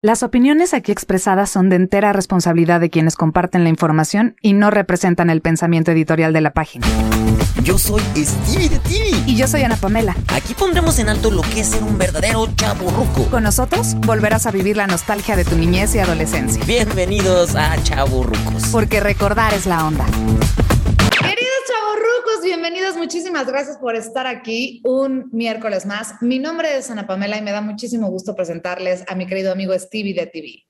Las opiniones aquí expresadas son de entera responsabilidad de quienes comparten la información y no representan el pensamiento editorial de la página. Yo soy Stevie de TV. Y yo soy Ana Pamela. Aquí pondremos en alto lo que es ser un verdadero chaburruco. Con nosotros volverás a vivir la nostalgia de tu niñez y adolescencia. Bienvenidos a Chaburrucos. Porque recordar es la onda. Bienvenidos. Muchísimas gracias por estar aquí un miércoles más. Mi nombre es Ana Pamela y me da muchísimo gusto presentarles a mi querido amigo Stevie de TV.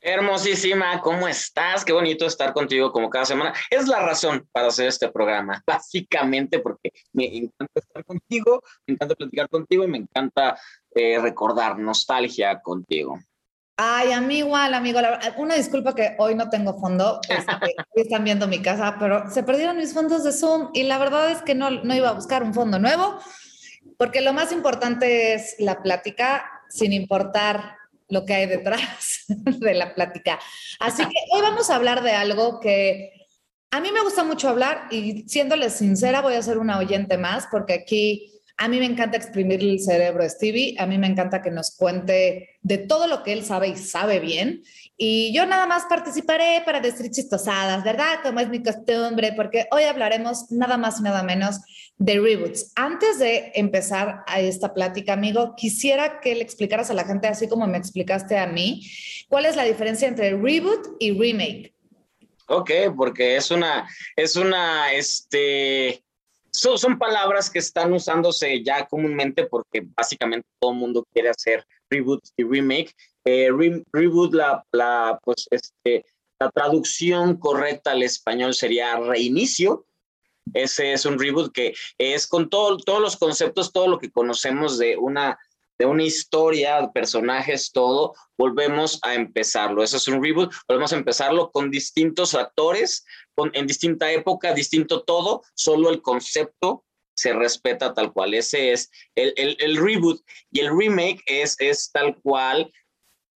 Hermosísima, ¿cómo estás? Qué bonito estar contigo como cada semana. Es la razón para hacer este programa, básicamente porque me encanta estar contigo, me encanta platicar contigo y me encanta eh, recordar nostalgia contigo. Ay, a mí igual, amigo. una disculpa que hoy no tengo fondo. Este, están viendo mi casa, pero se perdieron mis fondos de Zoom y la verdad es que no, no iba a buscar un fondo nuevo, porque lo más importante es la plática, sin importar lo que hay detrás de la plática. Así que hoy vamos a hablar de algo que a mí me gusta mucho hablar y siéndoles sincera voy a ser una oyente más porque aquí a mí me encanta exprimir el cerebro de Stevie, a mí me encanta que nos cuente de todo lo que él sabe y sabe bien. Y yo nada más participaré para decir chistosadas, ¿verdad? Como es mi costumbre, porque hoy hablaremos nada más y nada menos de reboots. Antes de empezar a esta plática, amigo, quisiera que le explicaras a la gente, así como me explicaste a mí, cuál es la diferencia entre reboot y remake. Ok, porque es una, es una, este, son, palabras que están usándose ya comúnmente porque básicamente todo el mundo quiere hacer reboot y remake. Eh, reboot, la, la, pues, este, la traducción correcta al español sería reinicio, ese es un reboot que es con todo, todos los conceptos, todo lo que conocemos de una, de una historia, personajes, todo, volvemos a empezarlo. Eso es un reboot, volvemos a empezarlo con distintos actores, con, en distinta época, distinto todo, solo el concepto se respeta tal cual. Ese es el, el, el reboot y el remake es, es tal cual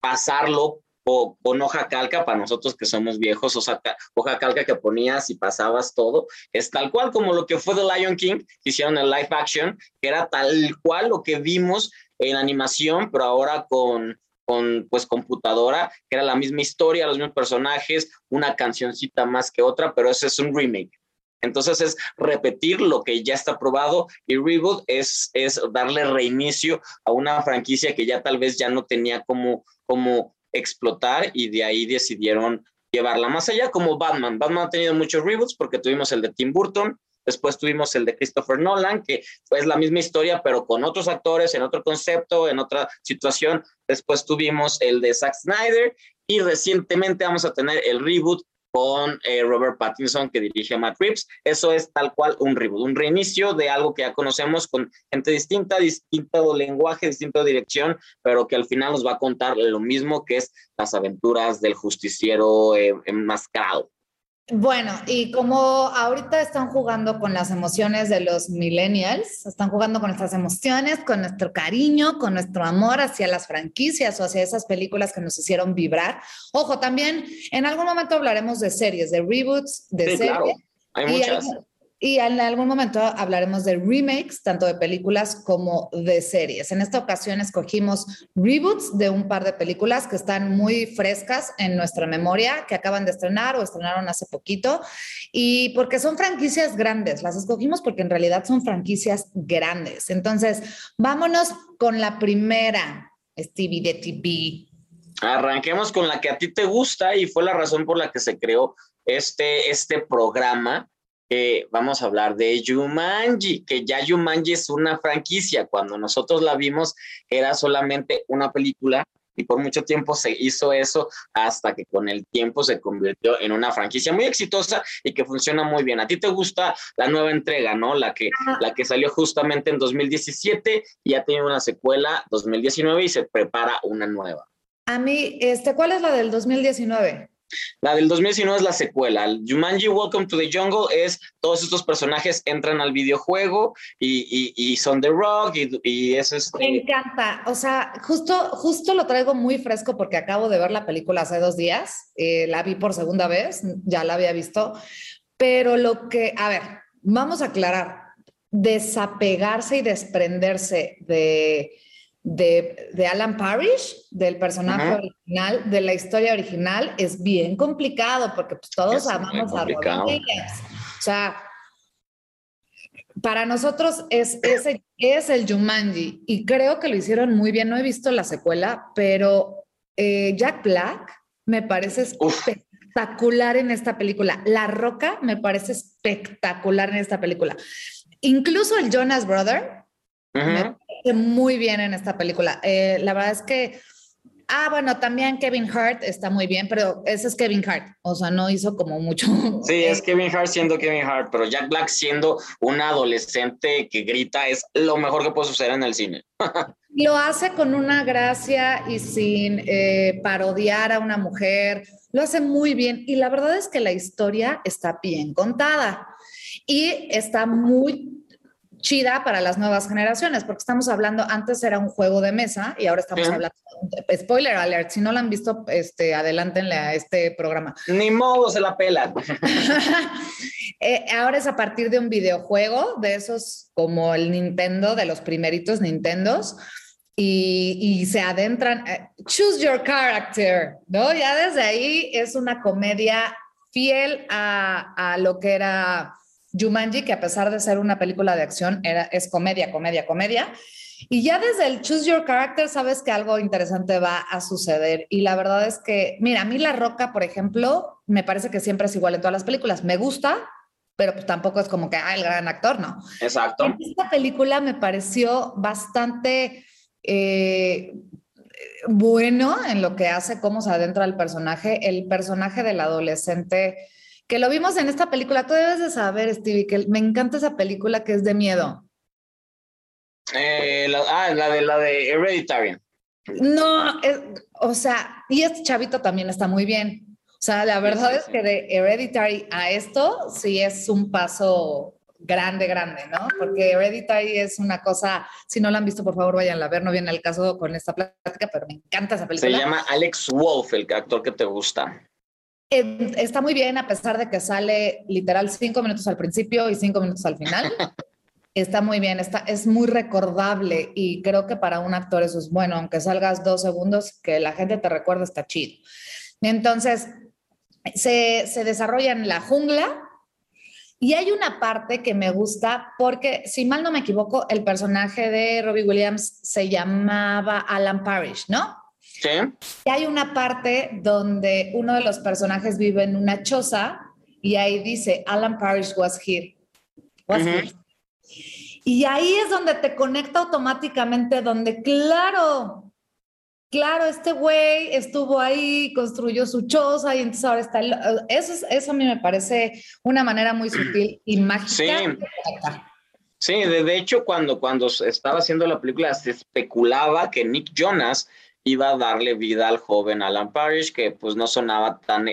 pasarlo o con hoja calca para nosotros que somos viejos, o sea, hoja calca que ponías y pasabas todo, es tal cual como lo que fue The Lion King, que hicieron el live action, que era tal cual lo que vimos en animación, pero ahora con, con pues computadora, que era la misma historia, los mismos personajes, una cancioncita más que otra, pero ese es un remake. Entonces es repetir lo que ya está probado y reboot es, es darle reinicio a una franquicia que ya tal vez ya no tenía como, como explotar y de ahí decidieron llevarla más allá como Batman. Batman ha tenido muchos reboots porque tuvimos el de Tim Burton, después tuvimos el de Christopher Nolan, que es la misma historia pero con otros actores, en otro concepto, en otra situación. Después tuvimos el de Zack Snyder y recientemente vamos a tener el reboot con eh, Robert Pattinson que dirige Matt Reeves. Eso es tal cual un reboot, un reinicio de algo que ya conocemos con gente distinta, distinto lenguaje, distinta dirección, pero que al final nos va a contar lo mismo que es las aventuras del justiciero eh, enmascarado. Bueno, y como ahorita están jugando con las emociones de los millennials, están jugando con nuestras emociones, con nuestro cariño, con nuestro amor hacia las franquicias o hacia esas películas que nos hicieron vibrar. Ojo, también en algún momento hablaremos de series, de reboots, de series. Claro. Hay muchas. Y en algún momento hablaremos de remakes, tanto de películas como de series. En esta ocasión escogimos reboots de un par de películas que están muy frescas en nuestra memoria, que acaban de estrenar o estrenaron hace poquito, y porque son franquicias grandes. Las escogimos porque en realidad son franquicias grandes. Entonces, vámonos con la primera, Stevie de TV. Arranquemos con la que a ti te gusta y fue la razón por la que se creó este, este programa vamos a hablar de Jumanji, que ya Jumanji es una franquicia. Cuando nosotros la vimos era solamente una película y por mucho tiempo se hizo eso hasta que con el tiempo se convirtió en una franquicia muy exitosa y que funciona muy bien. A ti te gusta la nueva entrega, ¿no? La que, la que salió justamente en 2017 y ha tenido una secuela 2019 y se prepara una nueva. A mí, este, ¿cuál es la del 2019? La del 2019 es la secuela. Jumanji Welcome to the Jungle es todos estos personajes entran al videojuego y, son The Rock y, eso es... Me encanta. O sea, justo, justo lo traigo muy fresco porque acabo de ver la película hace dos días. Eh, la vi por segunda vez, ya la había visto. Pero lo que, a ver, vamos a aclarar. Desapegarse y desprenderse de de, Alan Parrish, del personaje original, de la historia original, es bien complicado porque pues, todos amamos a Robin Williams. O sea, para nosotros es, es, el Jumanji y creo que lo hicieron muy bien. No he visto la secuela, pero eh, Jack Black me parece espectacular en esta película. La Roca me parece espectacular en esta película. Incluso el Jonas Brother muy bien en esta película. Eh, la verdad es que, ah, bueno, también Kevin Hart está muy bien, pero ese es Kevin Hart, o sea, no hizo como mucho. Sí, es Kevin Hart siendo Kevin Hart, pero Jack Black siendo un adolescente que grita es lo mejor que puede suceder en el cine. lo hace con una gracia y sin eh, parodiar a una mujer, lo hace muy bien y la verdad es que la historia está bien contada y está muy chida para las nuevas generaciones, porque estamos hablando, antes era un juego de mesa y ahora estamos hablando, spoiler alert, si no lo han visto, este, adelántenle a este programa. Ni modo, se la pelan. Eh, ahora es a partir de un videojuego, de esos como el Nintendo, de los primeritos Nintendos, y, y se adentran, eh, choose your character, ¿no? Ya desde ahí es una comedia fiel a, a lo que era Jumanji, que a pesar de ser una película de acción, era, es comedia, comedia, comedia. Y ya desde el Choose Your Character sabes que algo interesante va a suceder. Y la verdad es que, mira, a mí La Roca, por ejemplo, me parece que siempre es igual en todas las películas. Me gusta, pero pues tampoco es como que, ah, el gran actor, no. Exacto. esta película me pareció bastante eh, bueno en lo que hace, cómo se adentra el personaje. El personaje del adolescente que lo vimos en esta película. Tú debes de saber, Stevie, que me encanta esa película que es de miedo. Eh, la, ah, la de la de Hereditary. No, o sea, y este chavito también está muy bien. O sea, la verdad es que de Hereditary a esto sí es un paso grande, grande, ¿no? Porque Hereditary es una cosa, si no la han visto, por favor, vayan a ver, no viene el caso con esta plática, pero me encanta esa película. Se llama Alex Wolf, el actor que te gusta está muy bien a pesar de que sale literal cinco minutos al principio y cinco minutos al final. está muy bien, está, es muy recordable y creo que para un actor eso es bueno, aunque salgas dos segundos, que la gente te recuerde está chido. Entonces, se, se desarrolla en la jungla y hay una parte que me gusta porque, si mal no me equivoco, el personaje de Robbie Williams se llamaba Alan Parrish, ¿no? Y hay una parte donde uno de los personajes vive en una choza y ahí dice, Alan Parrish was here. Y ahí es donde te conecta automáticamente, donde claro, claro, este güey estuvo ahí, construyó su choza y entonces ahora está... Eso, eso a mí me parece una manera muy sutil y mágica. Sí. Sí, de, hecho, cuando, cuando estaba haciendo la película se especulaba que Nick Jonas iba a darle vida al joven Alan Parrish, que pues no sonaba tan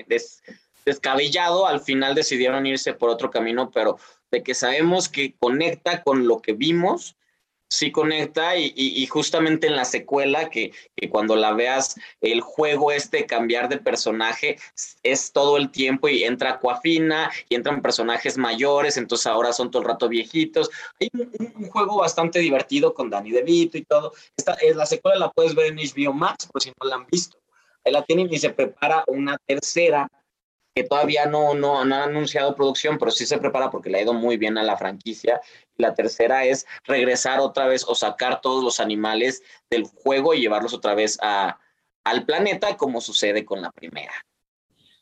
descabellado. Al final decidieron irse por otro camino, pero de que sabemos que conecta con lo que vimos, sí conecta y, justamente en la secuela, que, cuando la veas, el juego este cambiar de personaje es todo el tiempo y entra Coafina y entran personajes mayores, entonces ahora son todo el rato viejitos. Hay un, juego bastante divertido con Danny DeVito y todo. Esta, la secuela la puedes ver en HBO Max, por si no la han visto. Ahí la tienen y se prepara una tercera que todavía no, no, no, han anunciado producción, pero sí se prepara porque le ha ido muy bien a la franquicia. La tercera es regresar otra vez o sacar todos los animales del juego y llevarlos otra vez a, al planeta, como sucede con la primera.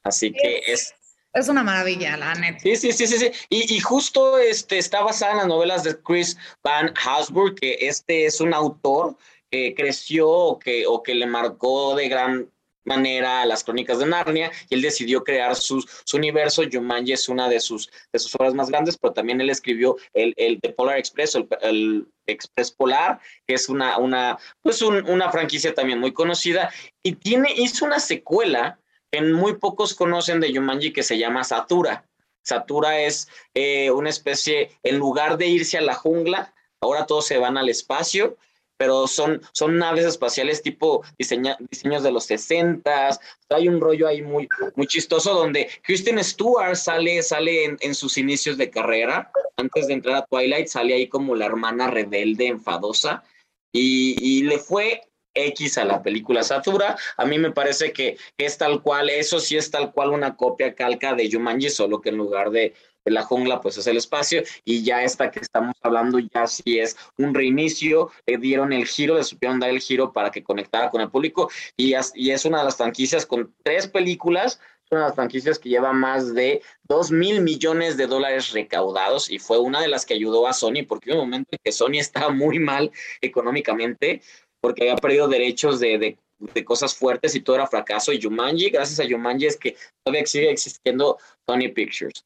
Así que es, es una maravilla, la neta. Sí, sí, sí, sí, sí. Y, y, justo este, está basada en las novelas de Chris Van Hasburg, que este es un autor que creció o que, o que le marcó de gran manera a las crónicas de Narnia y él decidió crear su, su universo. Jumanji es una de sus, de sus obras más grandes, pero también él escribió el, el The Polar Express, el, el Express Polar, que es una, una, pues una franquicia también muy conocida, y tiene, hizo una secuela que muy pocos conocen de Jumanji que se llama Satura. Satura es eh, una especie, en lugar de irse a la jungla, ahora todos se van al espacio pero son, son naves espaciales tipo diseños de los 60. Hay un rollo ahí muy, muy chistoso donde Kristen Stewart sale, sale en, sus inicios de carrera. Antes de entrar a Twilight, sale ahí como la hermana rebelde, enfadosa. Y, le fue X a la película Satura. A mí me parece que es tal cual, eso sí es tal cual una copia calca de Jumanji, solo que en lugar de la jungla pues es el espacio y ya esta que estamos hablando ya sí es un reinicio, le dieron el giro, le supieron dar el giro para que conectara con el público y, es una de las franquicias con tres películas, una de las franquicias que lleva más de 2 mil millones de dólares recaudados y fue una de las que ayudó a Sony porque hubo un momento en que Sony estaba muy mal económicamente porque había perdido derechos de, de de cosas fuertes y todo era fracaso. Y Jumanji, gracias a Jumanji, es que todavía sigue existiendo Sony Pictures.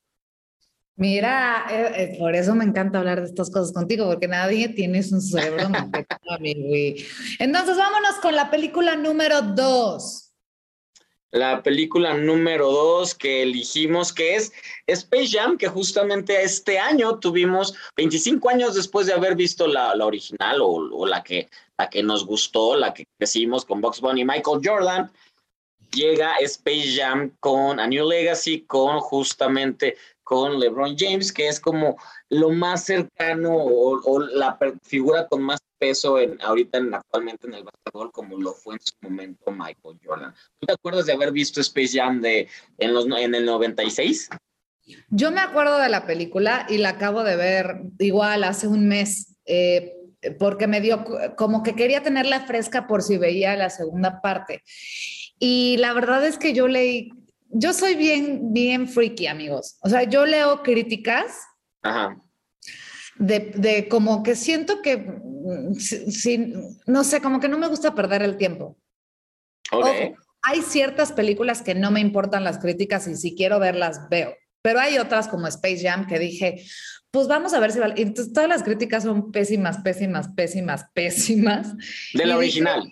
Mira, eh, eh, por eso me encanta hablar de estas cosas contigo, porque nadie tiene un cerebro Entonces, vámonos con la película número dos. La película número dos que elegimos, que es Space Jam, que justamente este año tuvimos 25 años después de haber visto la, original o, la, que, la que nos gustó, la que crecimos con Box Bunny y Michael Jordan llega Space Jam con A New Legacy, con justamente con LeBron James, que es como lo más cercano o, la figura con más peso en, ahorita en, actualmente en el básquetbol, como lo fue en su momento Michael Jordan. ¿Tú te acuerdas de haber visto Space Jam de, en, los, en el 96? Yo me acuerdo de la película y la acabo de ver igual hace un mes. Eh, porque me dio como que quería tenerla fresca por si veía la segunda parte. Y la verdad es que yo leí yo soy bien, bien freaky, amigos. O sea, yo leo críticas De, como que siento que, mm, no sé, como que no me gusta perder el tiempo. hay ciertas películas que no me importan las críticas y si quiero verlas, veo. Pero hay otras como Space Jam que dije, pues vamos a ver si vale. Entonces, todas las críticas son pésimas, pésimas, pésimas, pésimas. De la original.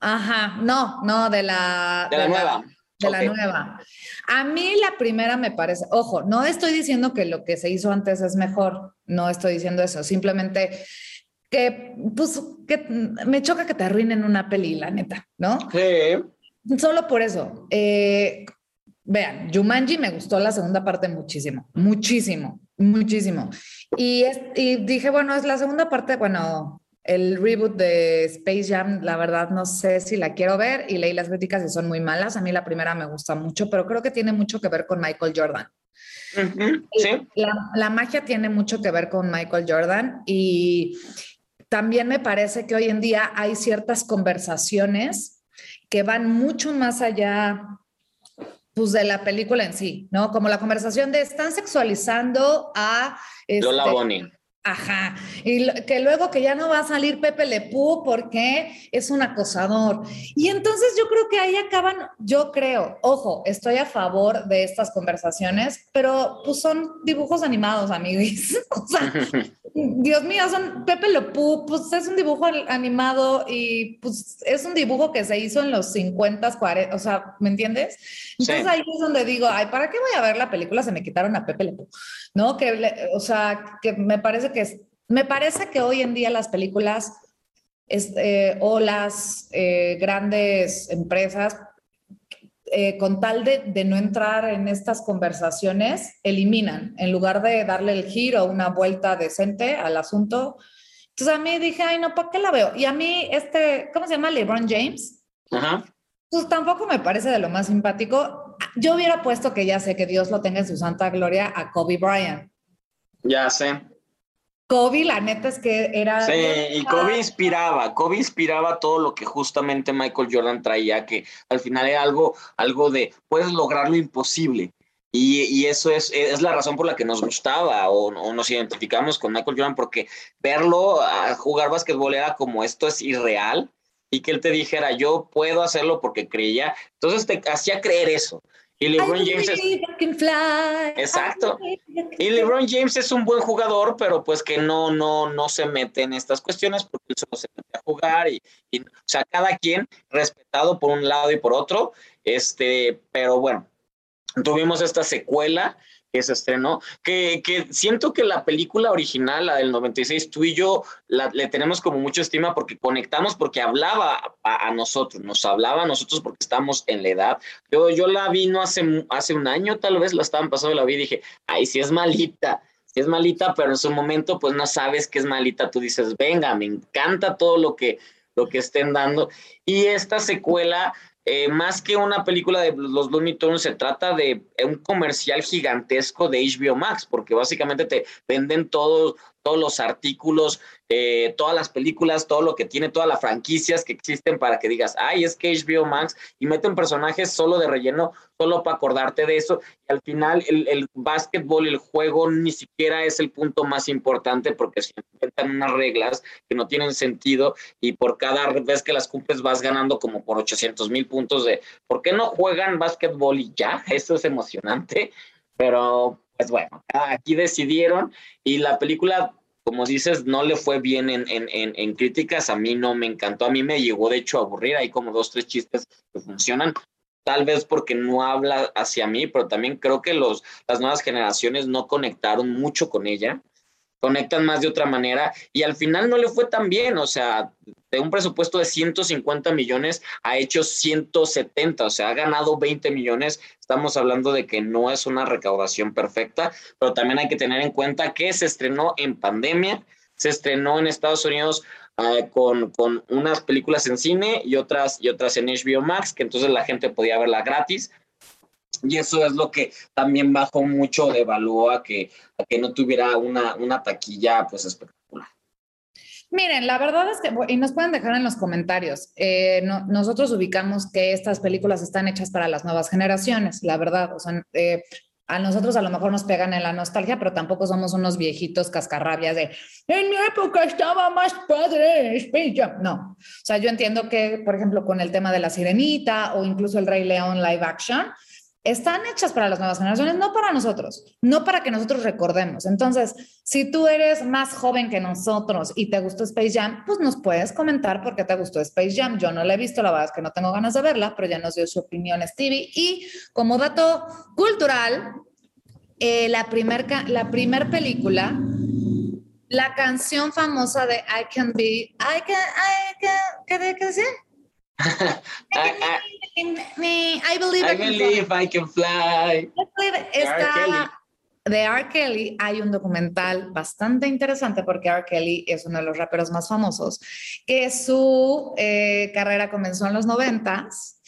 ajá, no, no, de la. De, la, nueva de la nueva. A mí la primera me parece, ojo, no estoy diciendo que lo que se hizo antes es mejor, no estoy diciendo eso, simplemente que, pues, que me choca que te arruinen una peli, la neta, ¿no? Sí. Solo por eso. Eh, vean, Jumanji me gustó la segunda parte muchísimo, muchísimo, muchísimo. Y, y dije, bueno, es la segunda parte, bueno, el reboot de Space Jam, la verdad no sé si la quiero ver y leí las críticas y son muy malas. A mí la primera me gusta mucho, pero creo que tiene mucho que ver con Michael Jordan. sí. la, magia tiene mucho que ver con Michael Jordan y también me parece que hoy en día hay ciertas conversaciones que van mucho más allá pues, de la película en sí, ¿no? Como la conversación de están sexualizando a... Lola este, Bonnie Ajá, y que luego que ya no va a salir Pepe Lepú porque es un acosador. Y entonces yo creo que ahí acaban, yo creo, ojo, estoy a favor de estas conversaciones, pero pues son dibujos animados, amigos. o sea, Dios mío, son Pepe Lepú, pues es un dibujo animado y pues es un dibujo que se hizo en los 50, 40, o sea, ¿me entiendes? Entonces ahí es donde digo, ay, ¿para qué voy a ver la película? Se me quitaron a Pepe Lepú, ¿no? Que, o sea, que me parece que, me parece que hoy en día las películas eh, o las eh, grandes empresas eh, con tal de, no entrar en estas conversaciones, eliminan, en lugar de darle el giro, una vuelta decente al asunto. Entonces a mí dije, ay, no, ¿para qué la veo? Y a mí, este, ¿cómo se llama? LeBron James. Ajá. Pues tampoco me parece de lo más simpático. Yo hubiera puesto que ya sé que Dios lo tenga en su santa gloria a Kobe Bryant. Ya sé. Kobe, la neta es que era... Sí, y Kobe inspiraba, Kobe inspiraba todo lo que justamente Michael Jordan traía, que al final era algo, algo de, puedes lograr lo imposible. Y, y eso es, es, la razón por la que nos gustaba o, o, nos identificamos con Michael Jordan, porque verlo a jugar básquetbol era como esto es irreal, y que él te dijera, yo puedo hacerlo porque creía. Entonces te hacía creer eso. Y LeBron James es... Exacto. Y LeBron James es un buen jugador, pero pues que no, no, no se mete en estas cuestiones porque él solo se mete a jugar y, y, o sea, cada quien respetado por un lado y por otro, este, pero bueno, tuvimos esta secuela que se estrenó, que, que, siento que la película original, la del 96, tú y yo le tenemos como mucha estima porque conectamos, porque hablaba a, a, nosotros, nos hablaba a nosotros porque estamos en la edad. Yo, yo la vi no hace, hace un año, tal vez la estaban pasando, la vi y dije, ay, si es malita, si es malita, pero en su momento pues no sabes que es malita, tú dices, venga, me encanta todo lo que, lo que estén dando. Y esta secuela eh, más que una película de los Looney Tunes, se trata de un comercial gigantesco de HBO Max, porque básicamente te venden todo, todos los artículos, eh, todas las películas, todo lo que tiene, todas las franquicias que existen para que digas, ay, es que HBO Max, y meten personajes solo de relleno, solo para acordarte de eso, y al final el, el básquetbol, el juego, ni siquiera es el punto más importante porque se inventan unas reglas que no tienen sentido y por cada vez que las cumples vas ganando como por 800 mil puntos de, ¿por qué no juegan básquetbol y ya? Eso es emocionante, pero pues bueno, aquí decidieron y la película como dices, no le fue bien en, en, en, en, críticas, a mí no me encantó, a mí me llegó de hecho a aburrir, hay como dos, tres chistes que funcionan, tal vez porque no habla hacia mí, pero también creo que los, las nuevas generaciones no conectaron mucho con ella, conectan más de otra manera y al final no le fue tan bien, o sea, de un presupuesto de 150 millones ha hecho 170, o sea, ha ganado 20 millones, estamos hablando de que no es una recaudación perfecta, pero también hay que tener en cuenta que se estrenó en pandemia, se estrenó en Estados Unidos uh, con, con unas películas en cine y otras, y otras en HBO Max, que entonces la gente podía verla gratis, y eso es lo que también bajó mucho de valor a que, a que no tuviera una, una taquilla pues espectacular. Miren, la verdad es que, y nos pueden dejar en los comentarios, eh, no, nosotros ubicamos que estas películas están hechas para las nuevas generaciones, la verdad, eh, a nosotros a lo mejor nos pegan en la nostalgia, pero tampoco somos unos viejitos cascarrabias de, en mi época estaba más padre. No, o sea, yo entiendo que, por ejemplo, con el tema de la sirenita o incluso el Rey León live action, están hechas para las nuevas generaciones, no para nosotros, no para que nosotros recordemos. Entonces, si tú eres más joven que nosotros y te gustó Space Jam, pues nos puedes comentar por qué te gustó Space Jam. Yo no la he visto, la verdad es que no tengo ganas de verla, pero ya nos dio su opinión Stevie. Y como dato cultural, eh, la primera la primer película, la canción famosa de I Can Be, I Can, I Can, ¿qué, qué? I, I, I believe I, believe I can fly. Esta, de R. Kelly hay un documental bastante interesante porque R. Kelly es uno de los raperos más famosos, que su eh, carrera comenzó en los noventas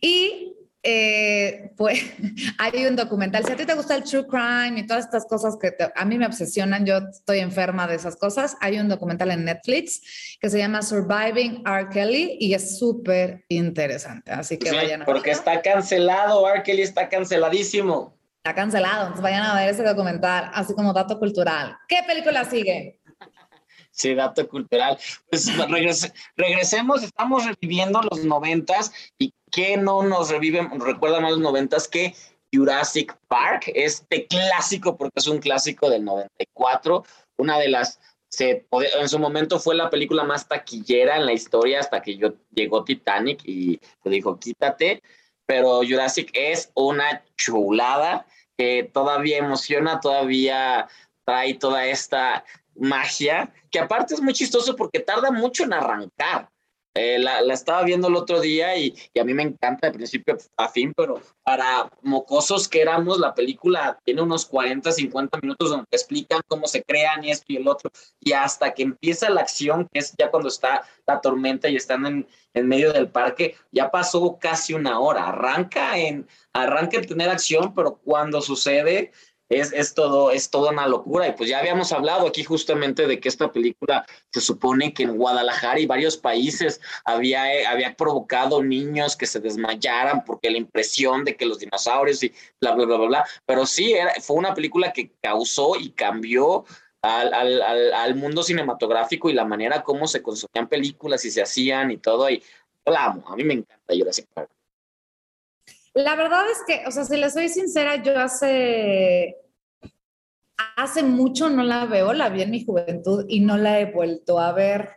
y eh, pues hay un documental. Si a ti te gusta el true crime y todas estas cosas que te, a mí me obsesionan, yo estoy enferma de esas cosas. Hay un documental en Netflix que se llama Surviving R. Kelly y es súper interesante. Así que Sí, vayan a porque verlo. está cancelado, R. Kelly está canceladísimo. Está cancelado, entonces vayan a ver ese documental, así como dato cultural. ¿Qué película sigue? Sí, dato cultural. Pues regrese- regresemos, estamos reviviendo los noventas y que no nos revive, recuerda más los noventas que Jurassic Park, este clásico, porque es un clásico del 94, una de las, en su momento fue la película más taquillera en la historia hasta que llegó Titanic y le dijo, quítate, pero Jurassic es una chulada que todavía emociona, todavía trae toda esta magia, que aparte es muy chistoso porque tarda mucho en arrancar. Eh, la, la estaba viendo el otro día y, y a mí me encanta de principio a fin, pero para mocosos que éramos, la película tiene unos 40, 50 minutos donde explican cómo se crean y esto y el otro, y hasta que empieza la acción, que es ya cuando está la tormenta y están en, en medio del parque, ya pasó casi una hora. Arranca en, arranca en tener acción, pero cuando sucede, es, es, todo, es toda una locura. Y pues ya habíamos hablado aquí justamente de que esta película se supone que en Guadalajara y varios países había, eh, había provocado niños que se desmayaran porque la impresión de que los dinosaurios y bla, bla, bla, bla, bla. Pero sí, era, fue una película que causó y cambió al, al, al, mundo cinematográfico y la manera como se consumían películas y se hacían y todo. Y yo la amo, a mí me encanta Jurassic Park. La verdad es que, o sea, si les soy sincera, yo hace, hace mucho no la veo, la vi en mi juventud y no la he vuelto a ver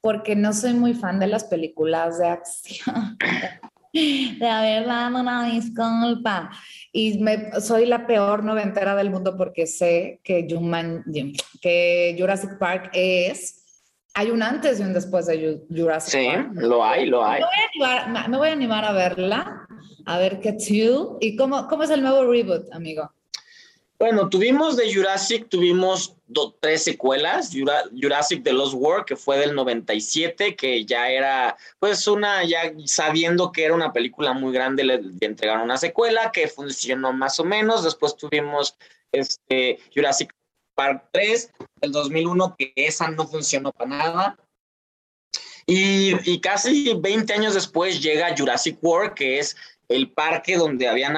porque no soy muy fan de las películas de acción. De verdad, una disculpa. Y me, soy la peor noventera del mundo porque sé que, que Jurassic Park es hay un antes y un después de Jurassic sí, Park. Sí, lo hay, lo hay. Me voy, a animar, me voy a animar a verla, a ver qué tú. ¿Y cómo, cómo es el nuevo reboot, amigo? Bueno, tuvimos de Jurassic, tuvimos tres secuelas, Jurassic The Lost World, que fue del 97, que ya era, pues una, ya sabiendo que era una película muy grande, le, entregaron una secuela que funcionó más o menos, después tuvimos este, Jurassic Park 3 del 2001, que esa no funcionó para nada, y, y, casi 20 años después llega Jurassic World, que es el parque donde habían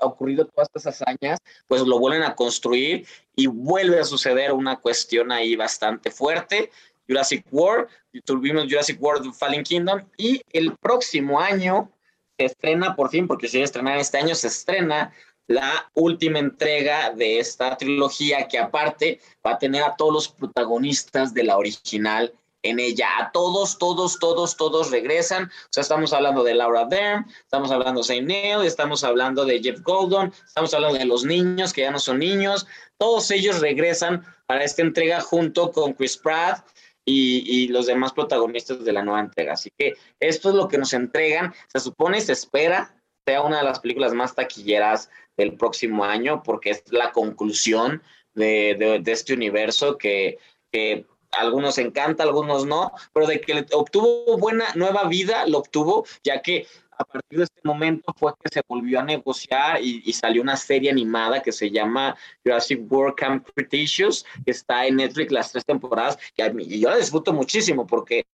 ocurrido todas estas hazañas, pues lo vuelven a construir y vuelve a suceder una cuestión ahí bastante fuerte. Jurassic World, tuvimos Jurassic World Fallen Kingdom y el próximo año se estrena por fin, porque estrenar este año, se estrena la última entrega de esta trilogía que aparte va a tener a todos los protagonistas de la original en ella. A todos, todos, todos, todos regresan. O sea, estamos hablando de Laura Dern, estamos hablando de Saint Neil, estamos hablando de Jeff Goldon, estamos hablando de los niños que ya no son niños. Todos ellos regresan para esta entrega junto con Chris Pratt. Y, los demás protagonistas de la nueva entrega. Así que esto es lo que nos entregan. Se supone, se espera, sea una de las películas más taquilleras del próximo año, porque es la conclusión de, de, este universo que, que algunos encanta, algunos no, pero de que obtuvo buena nueva vida, lo obtuvo, ya que a partir de este momento fue que se volvió a negociar y, salió una serie animada que se llama Jurassic World Camp que está en Netflix las tres temporadas, y yo la disfruto muchísimo porque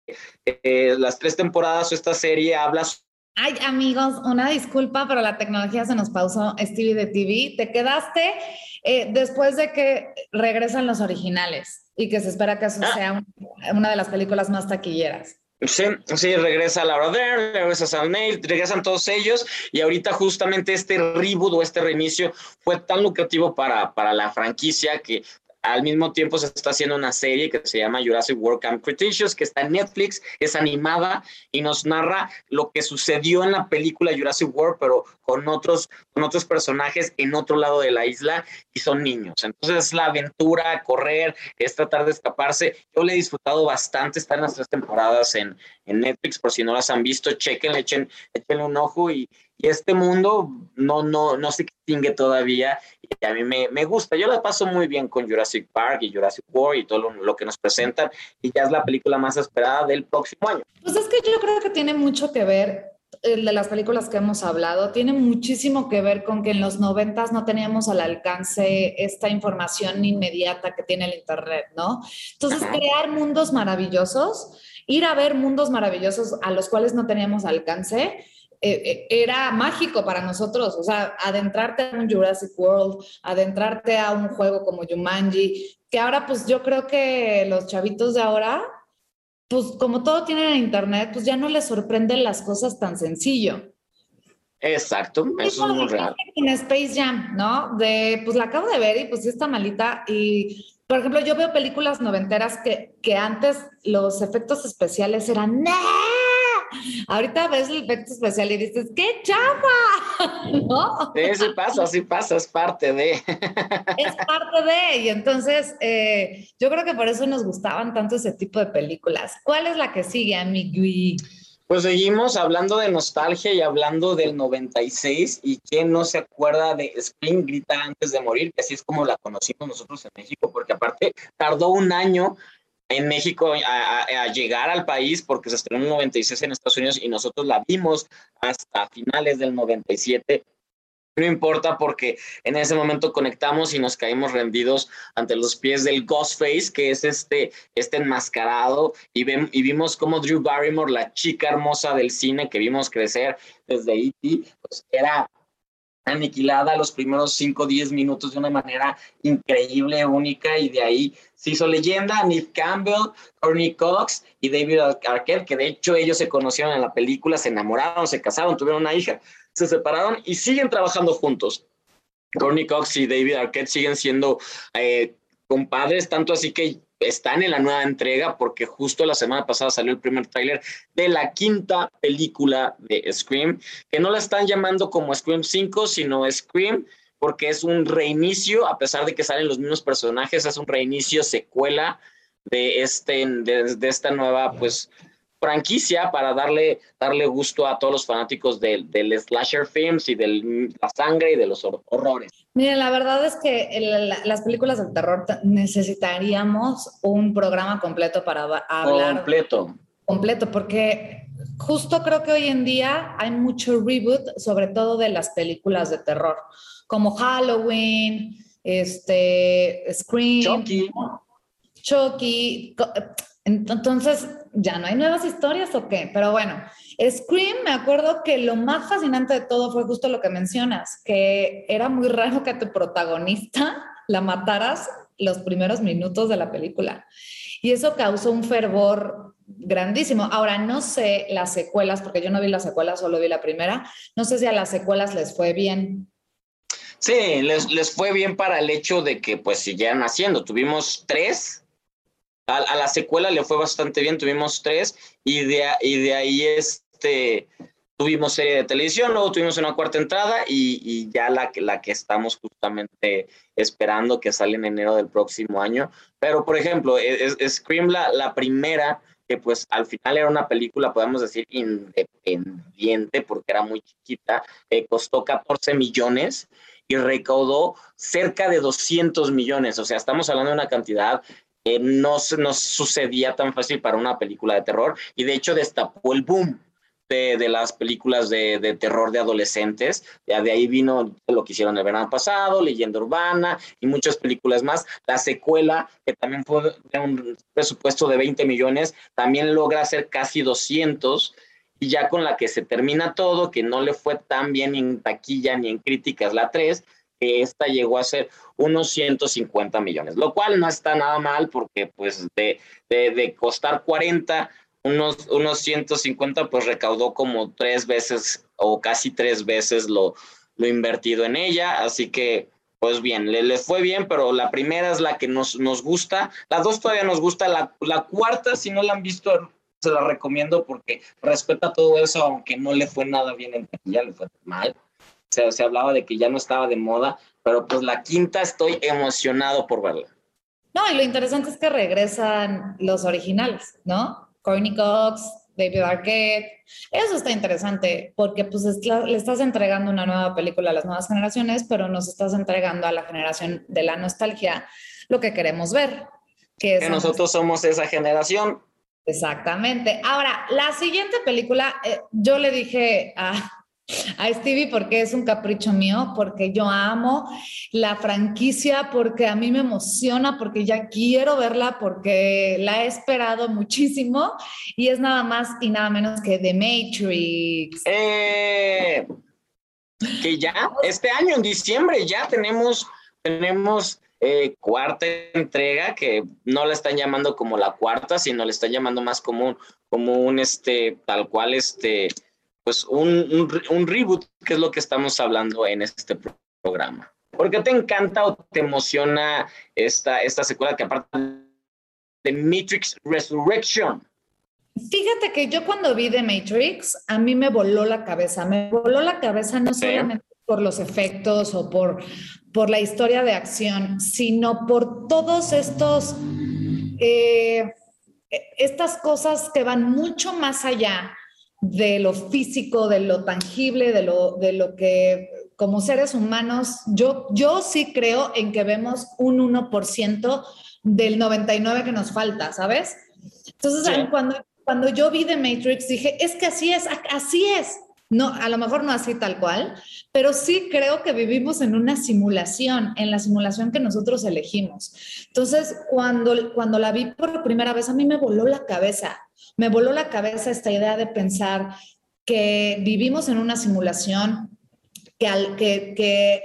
eh, las tres temporadas esta serie habla Ay, amigos, una disculpa, pero la tecnología se nos pausó, Stevie de TV. Te quedaste eh, después de que regresan los originales y que se espera que eso ah. sea una de las películas más taquilleras. Sí, sí, regresa Laura Dern, regresa Sam Neill, regresan todos ellos y ahorita justamente este reboot o este reinicio fue tan lucrativo para, para la franquicia que al mismo tiempo se está haciendo una serie que se llama Jurassic World Camp Cretaceous, que está en Netflix, es animada y nos narra lo que sucedió en la película Jurassic World, pero con otros, con otros personajes en otro lado de la isla y son niños. Entonces es la aventura, correr, es tratar de escaparse. Yo le he disfrutado bastante, están las tres temporadas en, en Netflix, por si no las han visto, chequen, echen, echen un ojo y, y este mundo no, no, no se extingue todavía y a mí me, me, gusta. Yo la paso muy bien con Jurassic Park y Jurassic World y todo lo, que nos presentan y ya es la película más esperada del próximo año. Pues es que yo creo que tiene mucho que ver el de las películas que hemos hablado, tiene muchísimo que ver con que en los noventas no teníamos al alcance esta información inmediata que tiene el Internet, ¿no? Entonces, crear mundos maravillosos, ir a ver mundos maravillosos a los cuales no teníamos alcance, eh, eh, era mágico para nosotros, o sea, adentrarte a un Jurassic World, adentrarte a un juego como Jumanji, que ahora pues yo creo que los chavitos de ahora, pues como todo tienen en internet, pues ya no les sorprenden las cosas tan sencillo. Exacto, eso es muy real. En Space Jam, ¿no? De, pues la acabo de ver y pues sí está malita y por ejemplo, yo veo películas noventeras que, que antes los efectos especiales eran Ahorita ves el efecto especial y dices, ¡qué chapa! ¿No? Sí, sí pasa, sí pasa, es parte de. Es parte de, y entonces eh, yo creo que por eso nos gustaban tanto ese tipo de películas. ¿Cuál es la que sigue, amigui? Pues seguimos hablando de nostalgia y hablando del 96 y quién no se acuerda de Spring Grita antes de morir, que así es como la conocimos nosotros en México, porque aparte tardó un año en México a, llegar al país porque se estrenó en el 96 en Estados Unidos y nosotros la vimos hasta finales del 97. No importa porque en ese momento conectamos y nos caímos rendidos ante los pies del Ghostface, que es este, este enmascarado, y, y vimos como Drew Barrymore, la chica hermosa del cine que vimos crecer desde E.T., pues era aniquilada los primeros 5 o 10 minutos de una manera increíble, única, y de ahí se hizo leyenda. Nick Campbell, Courtney Cox y David Arquette, que de hecho ellos se conocieron en la película, se enamoraron, se casaron, tuvieron una hija, se separaron y siguen trabajando juntos. Courtney Cox y David Arquette siguen siendo eh, compadres, tanto así que están en la nueva entrega porque justo la semana pasada salió el primer tráiler de la quinta película de Scream, que no la están llamando como Scream 5, sino Scream porque es un reinicio, a pesar de que salen los mismos personajes, es un reinicio secuela de, este, de, de esta nueva, pues, franquicia para darle, darle gusto a todos los fanáticos del, del slasher films y de la sangre y de los horrores. Miren, la verdad es que el, las películas de terror necesitaríamos un programa completo para hablar. Completo. Completo, porque justo creo que hoy en día hay mucho reboot, sobre todo de las películas de terror, como Halloween, este, Scream. Chucky. Chucky. Entonces, ¿ya no hay nuevas historias o qué? Pero bueno, Scream, me acuerdo que lo más fascinante de todo fue justo lo que mencionas, que era muy raro que a tu protagonista la mataras los primeros minutos de la película. Y eso causó un fervor grandísimo. Ahora, no sé las secuelas, porque yo no vi las secuelas, solo vi la primera. No sé si a las secuelas les fue bien. Sí, les, les fue bien para el hecho de que pues siguieran haciendo. Tuvimos tres a, la secuela le fue bastante bien, tuvimos tres y de, ahí este, tuvimos serie de televisión, luego tuvimos una cuarta entrada y, ya la, la que estamos justamente esperando que sale en enero del próximo año. Pero, por ejemplo, es, Scream, la, la primera, que pues al final era una película, podemos decir, independiente, porque era muy chiquita, eh, costó 14 millones y recaudó cerca de 200 millones. O sea, estamos hablando de una cantidad no, no sucedía tan fácil para una película de terror y de hecho destapó el boom de, las películas de, terror de adolescentes. Ya de ahí vino lo que hicieron el verano pasado, Leyenda Urbana y muchas películas más. La secuela, que también fue de un presupuesto de 20 millones, también logra hacer casi 200 y ya con la que se termina todo, que no le fue tan bien en taquilla ni en críticas, la 3, que esta llegó a ser unos 150 millones, lo cual no está nada mal porque pues de, de, costar 40, unos, unos 150 pues recaudó como tres veces o casi tres veces lo, lo invertido en ella, así que pues bien, le, le, fue bien, pero la primera es la que nos, nos gusta, la dos todavía nos gusta, la, la cuarta si no la han visto se la recomiendo porque respeta todo eso, aunque no le fue nada bien en ya le fue mal se, se hablaba de que ya no estaba de moda, pero pues la quinta estoy emocionado por verla. No, y lo interesante es que regresan los originales, ¿no? Courtney Cox, David Arquette. Eso está interesante porque pues le estás entregando una nueva película a las nuevas generaciones, pero nos estás entregando a la generación de la nostalgia lo que queremos ver. Que, nosotros somos esa generación. Exactamente. Ahora, la siguiente película, eh, yo le dije a, a Stevie porque es un capricho mío, porque yo amo la franquicia, porque a mí me emociona, porque ya quiero verla, porque la he esperado muchísimo y es nada más y nada menos que The Matrix. Eh, que ya este año en diciembre ya tenemos tenemos eh, cuarta entrega que no la están llamando como la cuarta, sino le están llamando más como como un este tal cual este pues un, un, reboot, que es lo que estamos hablando en este programa. ¿Por qué te encanta o te emociona esta, esta secuela que aparte de Matrix Resurrection? Fíjate que yo cuando vi The Matrix, a mí me voló la cabeza. Me voló la cabeza no solamente por los efectos o por, por la historia de acción, sino por todos estos, eh, estas cosas que van mucho más allá de lo físico, de lo tangible, de lo, de lo que como seres humanos, yo, yo sí creo en que vemos un 1% del 99 que nos falta, ¿sabes? Entonces, cuando, cuando yo vi The Matrix, dije, es que así es, así es. No, a lo mejor no así tal cual, pero sí creo que vivimos en una simulación, en la simulación que nosotros elegimos. Entonces, cuando, cuando la vi por primera vez, a mí me voló la cabeza me voló la cabeza esta idea de pensar que vivimos en una simulación que, al, que, que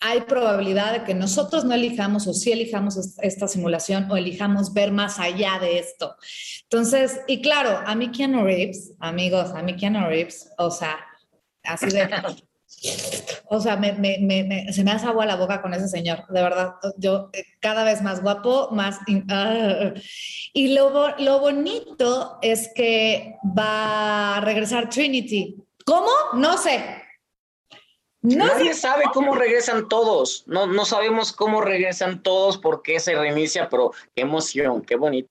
hay probabilidad de que nosotros no elijamos o sí elijamos esta simulación o elijamos ver más allá de esto. Entonces, y claro, a mí Keanu Reeves, amigos, a mí Keanu Reeves, o sea, así de... O sea, me, me, me, se me hace agua la boca con ese señor, de verdad. Yo eh, cada vez más guapo, más... Uh, y lo, lo bonito es que va a regresar Trinity. ¿Cómo? No sé, Nadie sabe cómo regresan todos. No, no sabemos cómo regresan todos, por qué se reinicia, pero qué emoción, qué bonito.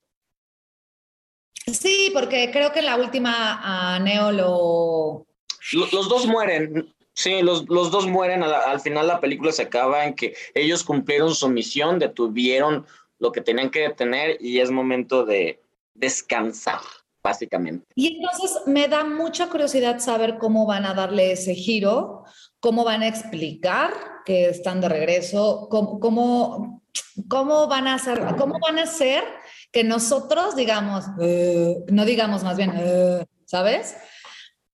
Sí, porque creo que la última a Neo lo... Los, dos mueren. Sí, los, los dos mueren. Al, al, final la película se acaba en que ellos cumplieron su misión, detuvieron lo que tenían que detener y es momento de descansar, básicamente. Y entonces me da mucha curiosidad saber cómo van a darle ese giro, cómo van a explicar que están de regreso, cómo, cómo, van a hacer, cómo van a hacer que nosotros digamos, uh, no digamos más bien, uh, ¿sabes?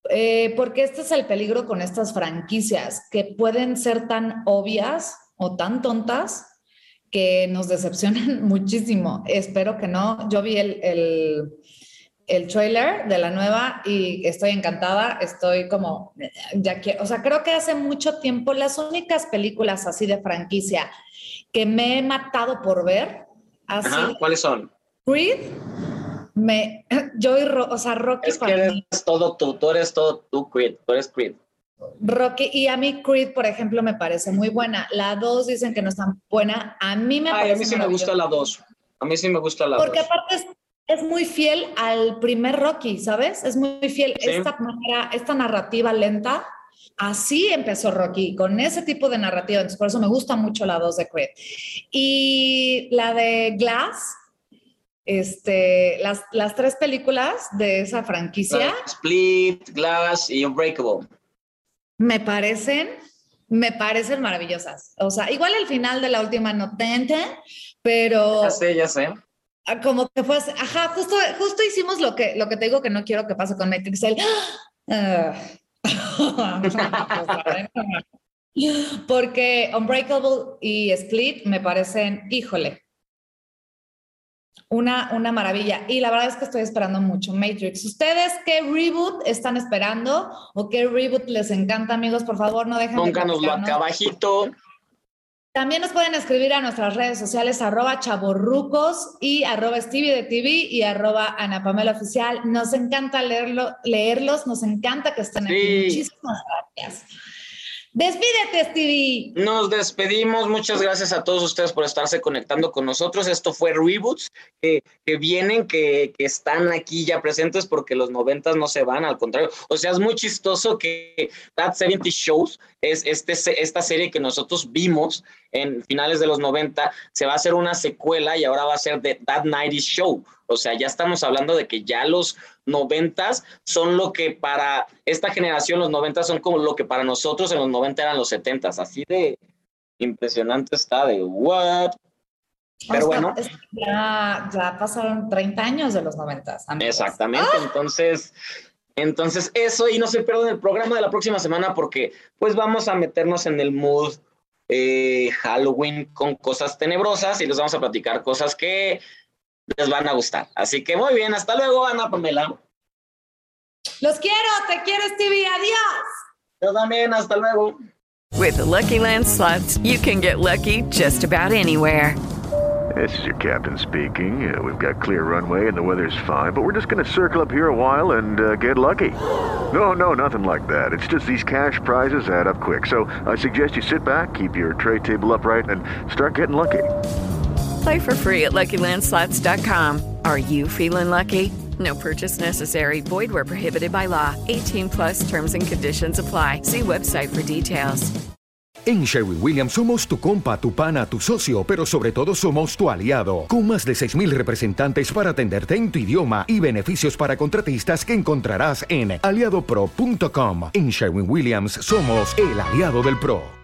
Eh, porque este es el peligro con estas franquicias, que pueden ser tan obvias o tan tontas que nos decepcionan muchísimo. Espero que no. Yo vi el, el el trailer de la nueva y estoy encantada, estoy como, ya que, o sea, creo que hace mucho tiempo las únicas películas así de franquicia que me he matado por ver, así, ¿cuáles son? Creed, me, yo y, o sea, Rocky es que eres todo tú, tú eres todo tú, Creed, tú eres Creed. Rocky, y a mí Creed, por ejemplo, me parece muy buena. La 2 dicen que no es tan buena. A mí me Ay, a mí sí me gusta la 2. A mí sí me gusta la 2. Porque aparte es muy fiel al primer Rocky, ¿sabes? Es muy fiel. Esta manera, esta narrativa lenta, así empezó Rocky, con ese tipo de narrativa. Entonces, por eso me gusta mucho la 2 de Creed. Y la de Glass, este, las, las tres películas de esa franquicia. Split, Glass y Unbreakable. Me parecen, me parecen maravillosas. O sea, igual el final de la última no tente, pero... Ya sé, ya sé Ah, como que fue, ajá, justo, justo hicimos lo que, lo que te digo que no quiero que pase con Matrix. El, uh, porque Unbreakable y Split me parecen, híjole, una, una maravilla. Y la verdad es que estoy esperando mucho Matrix. ¿Ustedes qué reboot están esperando o qué reboot les encanta, amigos? Por favor, no dejen Pónganoslo acá abajito. También nos pueden escribir a nuestras redes sociales arroba chaborrucos y arroba Stevie de TV y arroba Ana Pamela Oficial. Nos encanta leerlo, leerlos, nos encanta que estén aquí. Muchísimas gracias. Despídete, Stevie. Nos despedimos. Muchas gracias a todos ustedes por estarse conectando con nosotros. Esto fue Reboots, que, que vienen, que, que, están aquí ya presentes porque los noventas no se van, al contrario. O sea, es muy chistoso que That 70 Shows es este, esta serie que nosotros vimos en finales de los 90, se va a hacer una secuela y ahora va a ser de That 90 Show. O sea, ya estamos hablando de que ya los noventas son lo que para esta generación los noventas son como lo que para nosotros en los 90 eran los setentas. Así de impresionante está de what. Pero bueno. Ya, ya, pasaron 30 años de los noventas. Exactamente. ¡Ah! Entonces, entonces eso y no se pierdan el programa de la próxima semana porque pues vamos a meternos en el mood eh, Halloween con cosas tenebrosas y les vamos a platicar cosas que les van a gustar. Así que muy bien, hasta luego, Ana Pamela. Los quiero, te quiero, Stevie, adiós. Yo también, hasta luego. With the Lucky Land slots, you can get lucky just about anywhere. This is your captain speaking. Uh, we've got clear runway and the weather's fine, but we're just going to circle up here a while and uh, get lucky. No, no, nothing like that. It's just these cash prizes add up quick. So I suggest you sit back, keep your tray table upright, and start getting lucky. Play for free at LuckyLandSlots.com. Are you feeling lucky? No purchase necessary. Void where prohibited by law. 18 plus terms and conditions apply. See website for details. En Sherwin Williams somos tu compa, tu pana, tu socio, pero sobre todo somos tu aliado. Con más de 6.000 representantes para atenderte en tu idioma y beneficios para contratistas que encontrarás en aliadopro.com. En Sherwin Williams somos el aliado del PRO.